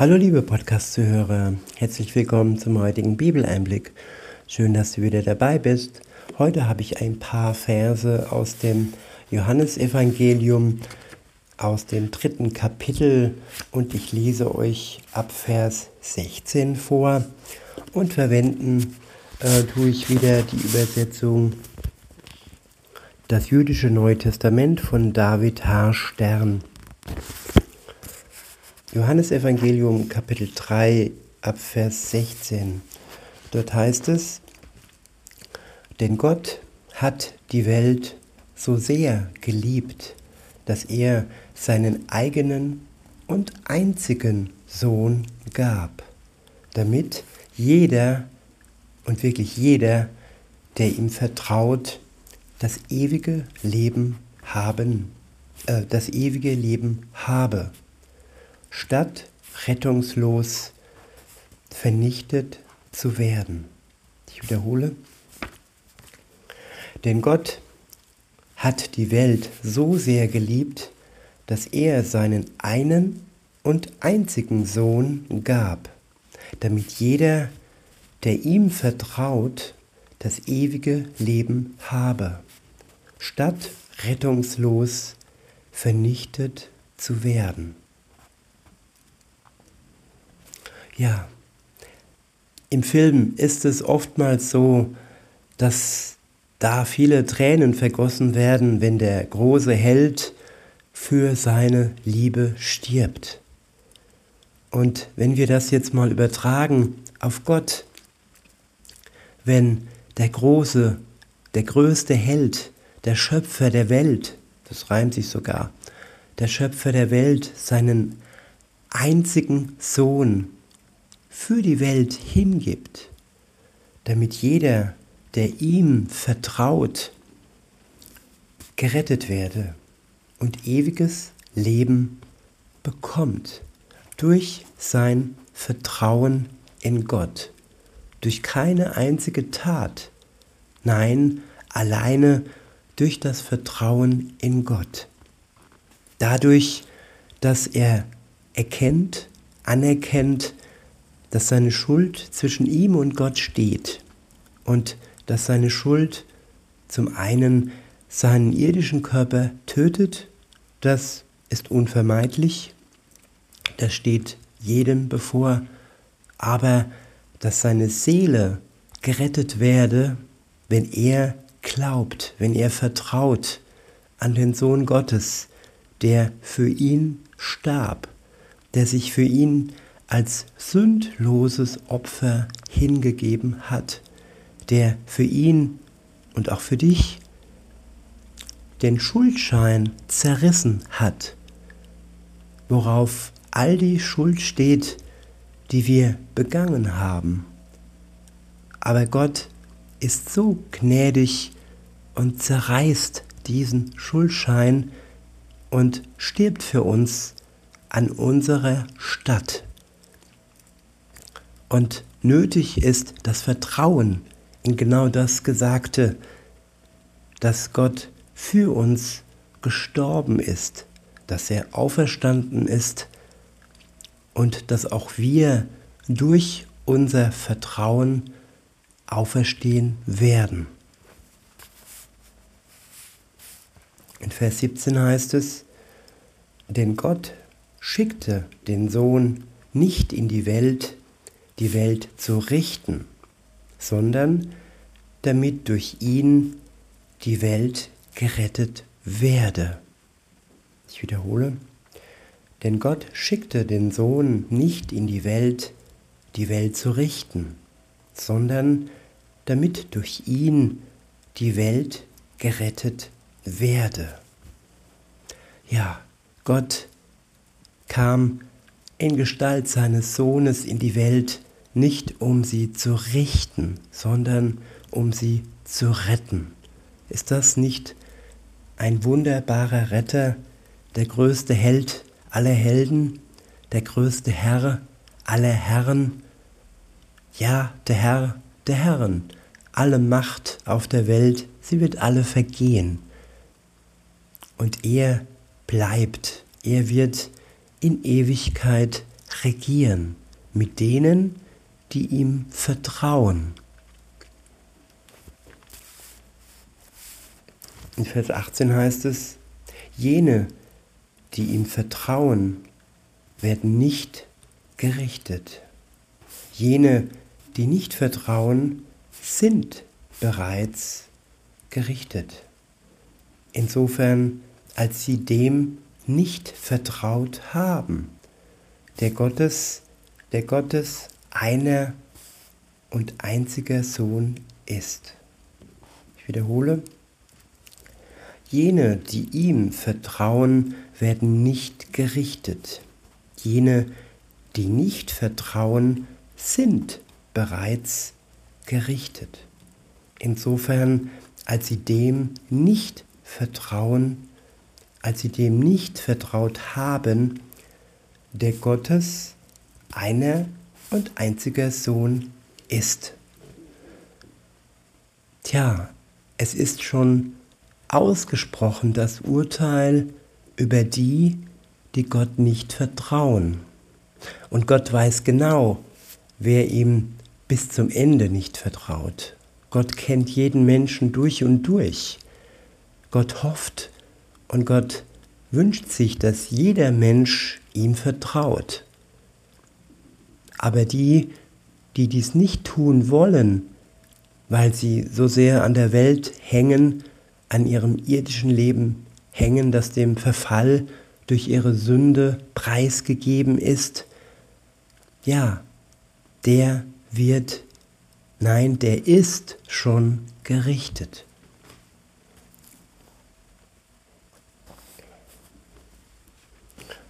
Hallo liebe Podcast-Zuhörer, herzlich willkommen zum heutigen Bibeleinblick. Schön, dass du wieder dabei bist. Heute habe ich ein paar Verse aus dem Johannesevangelium, aus dem dritten Kapitel und ich lese euch ab Vers 16 vor und verwenden äh, tue ich wieder die Übersetzung Das jüdische Neue Testament von David H. Stern. Johannes Evangelium Kapitel 3 ab Vers 16. Dort heißt es, denn Gott hat die Welt so sehr geliebt, dass er seinen eigenen und einzigen Sohn gab, damit jeder und wirklich jeder, der ihm vertraut, das ewige Leben haben, äh, das ewige Leben habe statt rettungslos vernichtet zu werden. Ich wiederhole, denn Gott hat die Welt so sehr geliebt, dass er seinen einen und einzigen Sohn gab, damit jeder, der ihm vertraut, das ewige Leben habe, statt rettungslos vernichtet zu werden. Ja, im Film ist es oftmals so, dass da viele Tränen vergossen werden, wenn der große Held für seine Liebe stirbt. Und wenn wir das jetzt mal übertragen auf Gott, wenn der große, der größte Held, der Schöpfer der Welt, das reimt sich sogar, der Schöpfer der Welt seinen einzigen Sohn für die Welt hingibt, damit jeder, der ihm vertraut, gerettet werde und ewiges Leben bekommt durch sein Vertrauen in Gott, durch keine einzige Tat, nein, alleine durch das Vertrauen in Gott. Dadurch, dass er erkennt, anerkennt, dass seine Schuld zwischen ihm und Gott steht und dass seine Schuld zum einen seinen irdischen Körper tötet, das ist unvermeidlich, das steht jedem bevor, aber dass seine Seele gerettet werde, wenn er glaubt, wenn er vertraut an den Sohn Gottes, der für ihn starb, der sich für ihn als sündloses Opfer hingegeben hat, der für ihn und auch für dich den Schuldschein zerrissen hat, worauf all die Schuld steht, die wir begangen haben. Aber Gott ist so gnädig und zerreißt diesen Schuldschein und stirbt für uns an unserer Stadt. Und nötig ist das Vertrauen in genau das Gesagte, dass Gott für uns gestorben ist, dass er auferstanden ist und dass auch wir durch unser Vertrauen auferstehen werden. In Vers 17 heißt es, denn Gott schickte den Sohn nicht in die Welt, die Welt zu richten, sondern damit durch ihn die Welt gerettet werde. Ich wiederhole, denn Gott schickte den Sohn nicht in die Welt, die Welt zu richten, sondern damit durch ihn die Welt gerettet werde. Ja, Gott kam in Gestalt seines Sohnes in die Welt, nicht um sie zu richten, sondern um sie zu retten. Ist das nicht ein wunderbarer Retter, der größte Held aller Helden, der größte Herr aller Herren? Ja, der Herr der Herren. Alle Macht auf der Welt, sie wird alle vergehen. Und er bleibt, er wird in Ewigkeit regieren mit denen, die ihm vertrauen. In Vers 18 heißt es, jene, die ihm vertrauen, werden nicht gerichtet. Jene, die nicht vertrauen, sind bereits gerichtet. Insofern, als sie dem nicht vertraut haben, der Gottes, der Gottes einer und einziger Sohn ist. Ich wiederhole, jene, die ihm vertrauen, werden nicht gerichtet. Jene, die nicht vertrauen, sind bereits gerichtet. Insofern, als sie dem nicht vertrauen, als sie dem nicht vertraut haben, der Gottes einer und einziger Sohn ist. Tja, es ist schon ausgesprochen das Urteil über die, die Gott nicht vertrauen. Und Gott weiß genau, wer ihm bis zum Ende nicht vertraut. Gott kennt jeden Menschen durch und durch. Gott hofft und Gott wünscht sich, dass jeder Mensch ihm vertraut. Aber die, die dies nicht tun wollen, weil sie so sehr an der Welt hängen, an ihrem irdischen Leben hängen, das dem Verfall durch ihre Sünde preisgegeben ist, ja, der wird, nein, der ist schon gerichtet.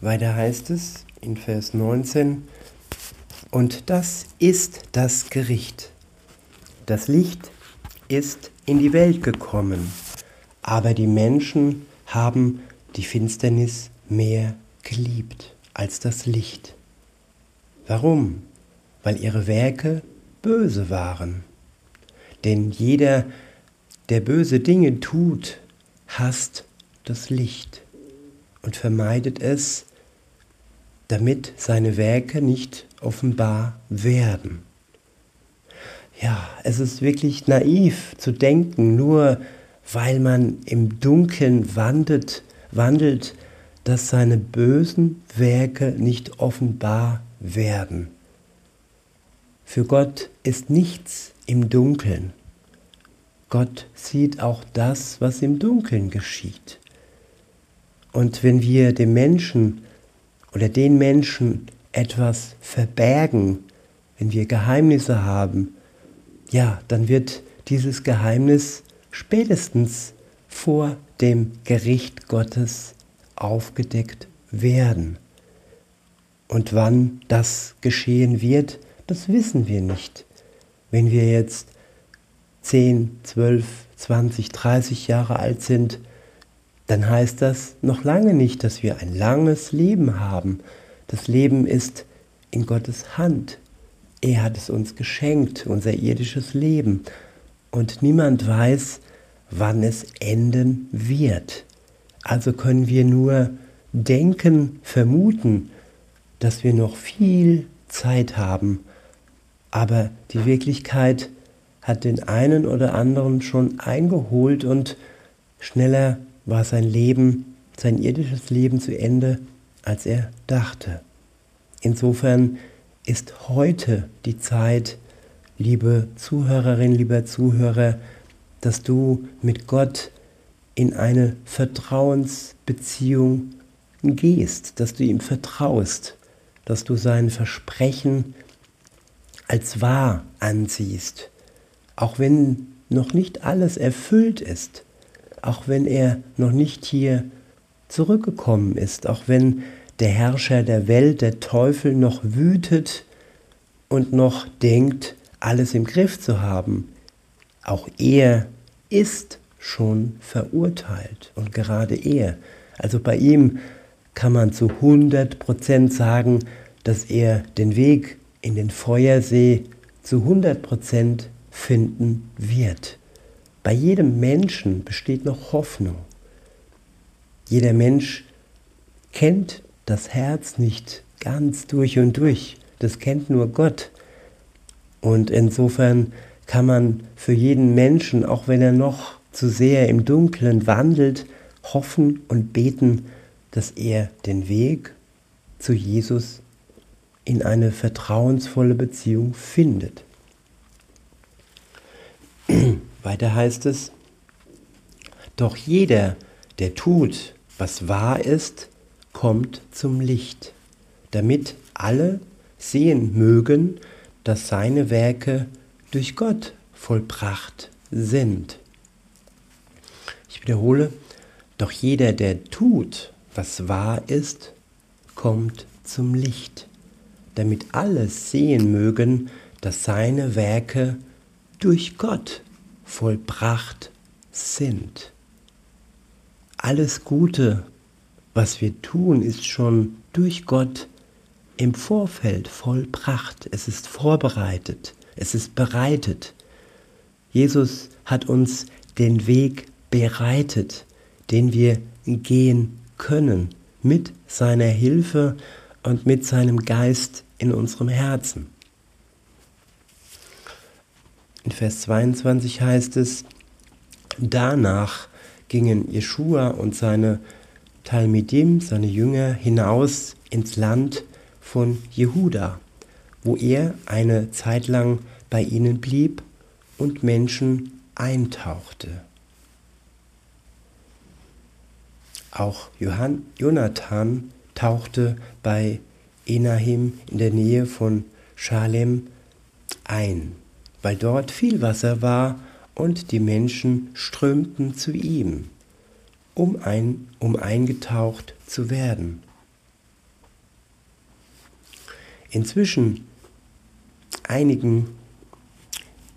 Weiter heißt es in Vers 19, und das ist das Gericht. Das Licht ist in die Welt gekommen, aber die Menschen haben die Finsternis mehr geliebt als das Licht. Warum? Weil ihre Werke böse waren. Denn jeder, der böse Dinge tut, hasst das Licht und vermeidet es, damit seine Werke nicht offenbar werden. Ja, es ist wirklich naiv zu denken, nur weil man im Dunkeln wandelt, wandelt, dass seine bösen Werke nicht offenbar werden. Für Gott ist nichts im Dunkeln. Gott sieht auch das, was im Dunkeln geschieht. Und wenn wir dem Menschen oder den Menschen etwas verbergen, wenn wir Geheimnisse haben, ja, dann wird dieses Geheimnis spätestens vor dem Gericht Gottes aufgedeckt werden. Und wann das geschehen wird, das wissen wir nicht. Wenn wir jetzt 10, 12, 20, 30 Jahre alt sind, dann heißt das noch lange nicht, dass wir ein langes Leben haben. Das Leben ist in Gottes Hand. Er hat es uns geschenkt, unser irdisches Leben. Und niemand weiß, wann es enden wird. Also können wir nur denken, vermuten, dass wir noch viel Zeit haben. Aber die Wirklichkeit hat den einen oder anderen schon eingeholt und schneller war sein Leben, sein irdisches Leben zu Ende, als er dachte. Insofern ist heute die Zeit, liebe Zuhörerin, lieber Zuhörer, dass du mit Gott in eine Vertrauensbeziehung gehst, dass du ihm vertraust, dass du sein Versprechen als wahr ansiehst, auch wenn noch nicht alles erfüllt ist, auch wenn er noch nicht hier zurückgekommen ist, auch wenn der Herrscher der Welt, der Teufel, noch wütet und noch denkt, alles im Griff zu haben. Auch er ist schon verurteilt und gerade er. Also bei ihm kann man zu 100% sagen, dass er den Weg in den Feuersee zu 100% finden wird. Bei jedem Menschen besteht noch Hoffnung. Jeder Mensch kennt das Herz nicht ganz durch und durch. Das kennt nur Gott. Und insofern kann man für jeden Menschen, auch wenn er noch zu sehr im Dunkeln wandelt, hoffen und beten, dass er den Weg zu Jesus in eine vertrauensvolle Beziehung findet. Weiter heißt es, doch jeder, der tut, was wahr ist, kommt zum Licht, damit alle sehen mögen, dass seine Werke durch Gott vollbracht sind. Ich wiederhole, doch jeder, der tut, was wahr ist, kommt zum Licht, damit alle sehen mögen, dass seine Werke durch Gott vollbracht sind. Alles Gute, was wir tun, ist schon durch Gott im Vorfeld vollbracht. Es ist vorbereitet. Es ist bereitet. Jesus hat uns den Weg bereitet, den wir gehen können mit seiner Hilfe und mit seinem Geist in unserem Herzen. In Vers 22 heißt es, danach gingen Jeschua und seine Talmidim, seine Jünger, hinaus ins Land von Jehuda, wo er eine Zeit lang bei ihnen blieb und Menschen eintauchte. Auch Johann, Jonathan tauchte bei Enahim in der Nähe von Schalem ein, weil dort viel Wasser war und die Menschen strömten zu ihm, um, ein, um eingetaucht zu werden. Inzwischen einigen,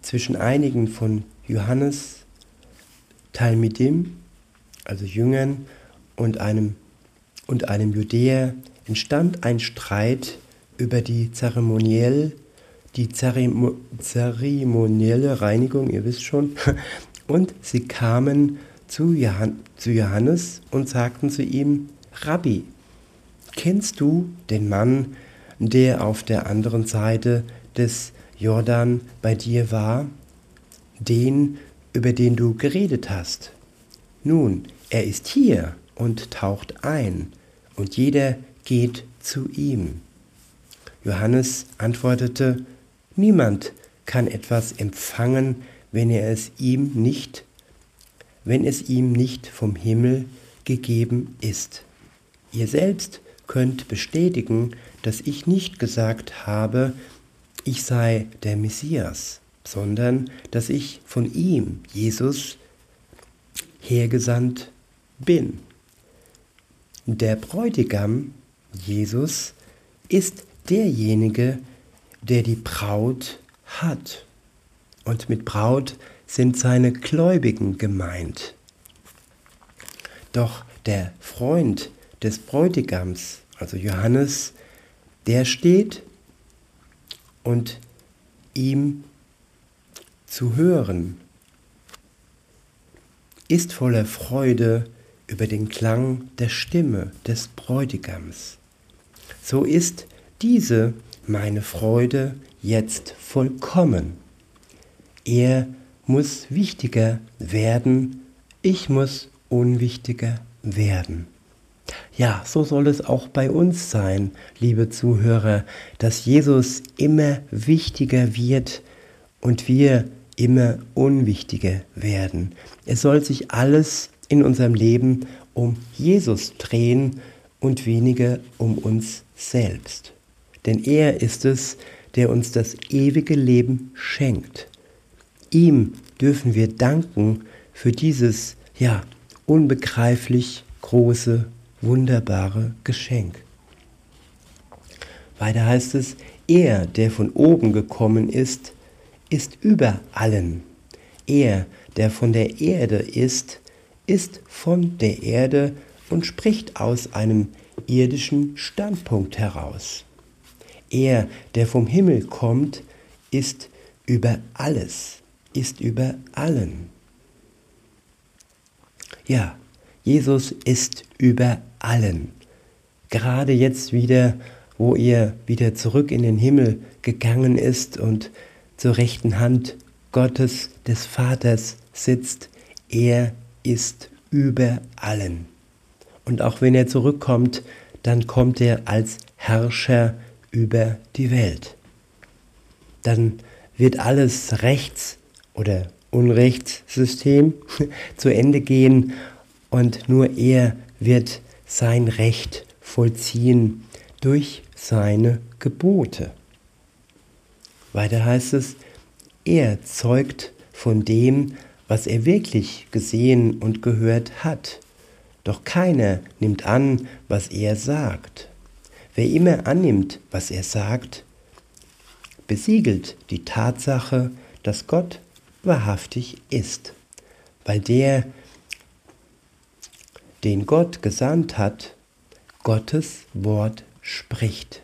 zwischen einigen von Johannes Talmidim, also Jüngern, und einem, und einem Judäer entstand ein Streit über die zeremoniell, die Zeremo zeremonielle Reinigung, ihr wisst schon, und sie kamen zu, Johann, zu Johannes und sagten zu ihm, Rabbi, kennst du den Mann, der auf der anderen Seite des Jordan bei dir war, den, über den du geredet hast? Nun, er ist hier und taucht ein, und jeder geht zu ihm. Johannes antwortete, Niemand kann etwas empfangen, wenn er es ihm nicht, wenn es ihm nicht vom Himmel gegeben ist. Ihr selbst könnt bestätigen, dass ich nicht gesagt habe, ich sei der Messias, sondern dass ich von ihm, Jesus, hergesandt bin. Der Bräutigam, Jesus, ist derjenige, der die Braut hat. Und mit Braut sind seine Gläubigen gemeint. Doch der Freund des Bräutigams, also Johannes, der steht und ihm zu hören, ist voller Freude über den Klang der Stimme des Bräutigams. So ist diese meine Freude jetzt vollkommen. Er muss wichtiger werden, ich muss unwichtiger werden. Ja, so soll es auch bei uns sein, liebe Zuhörer, dass Jesus immer wichtiger wird und wir immer unwichtiger werden. Es soll sich alles in unserem Leben um Jesus drehen und weniger um uns selbst. Denn er ist es, der uns das ewige Leben schenkt. Ihm dürfen wir danken für dieses, ja, unbegreiflich große, wunderbare Geschenk. Weiter heißt es, er, der von oben gekommen ist, ist über allen. Er, der von der Erde ist, ist von der Erde und spricht aus einem irdischen Standpunkt heraus. Er, der vom Himmel kommt, ist über alles, ist über allen. Ja, Jesus ist über allen. Gerade jetzt wieder, wo er wieder zurück in den Himmel gegangen ist und zur rechten Hand Gottes des Vaters sitzt. Er ist über allen. Und auch wenn er zurückkommt, dann kommt er als Herrscher über die Welt. Dann wird alles Rechts- oder Unrechtssystem zu Ende gehen und nur er wird sein Recht vollziehen durch seine Gebote. Weiter heißt es, er zeugt von dem, was er wirklich gesehen und gehört hat. Doch keiner nimmt an, was er sagt. Wer immer annimmt, was er sagt, besiegelt die Tatsache, dass Gott wahrhaftig ist, weil der, den Gott gesandt hat, Gottes Wort spricht.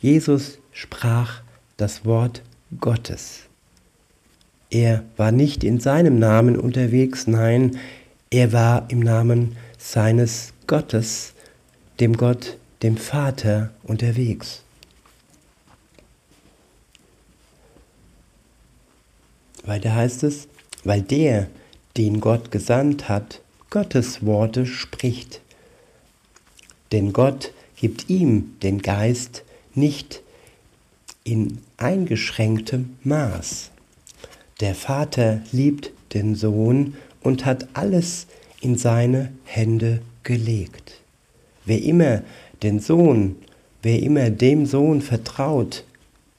Jesus sprach das Wort Gottes. Er war nicht in seinem Namen unterwegs, nein, er war im Namen seines Gottes, dem Gott, dem Vater unterwegs. Weiter heißt es, weil der, den Gott gesandt hat, Gottes Worte spricht. Denn Gott gibt ihm den Geist nicht in eingeschränktem Maß. Der Vater liebt den Sohn und hat alles in seine Hände gelegt. Wer immer den Sohn, wer immer dem Sohn vertraut,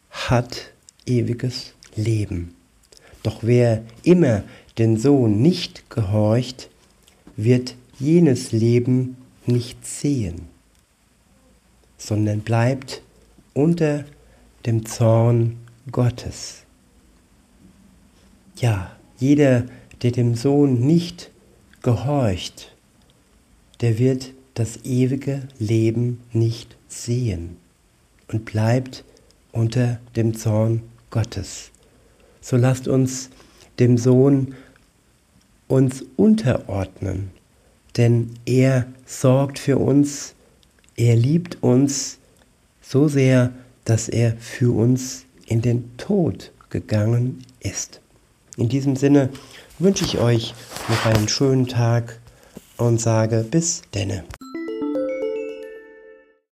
hat ewiges Leben. Doch wer immer den Sohn nicht gehorcht, wird jenes Leben nicht sehen, sondern bleibt unter dem Zorn Gottes. Ja, jeder, der dem Sohn nicht gehorcht, der wird das ewige Leben nicht sehen und bleibt unter dem Zorn Gottes. So lasst uns dem Sohn uns unterordnen, denn er sorgt für uns, er liebt uns so sehr, dass er für uns in den Tod gegangen ist. In diesem Sinne wünsche ich euch noch einen schönen Tag und sage bis denne.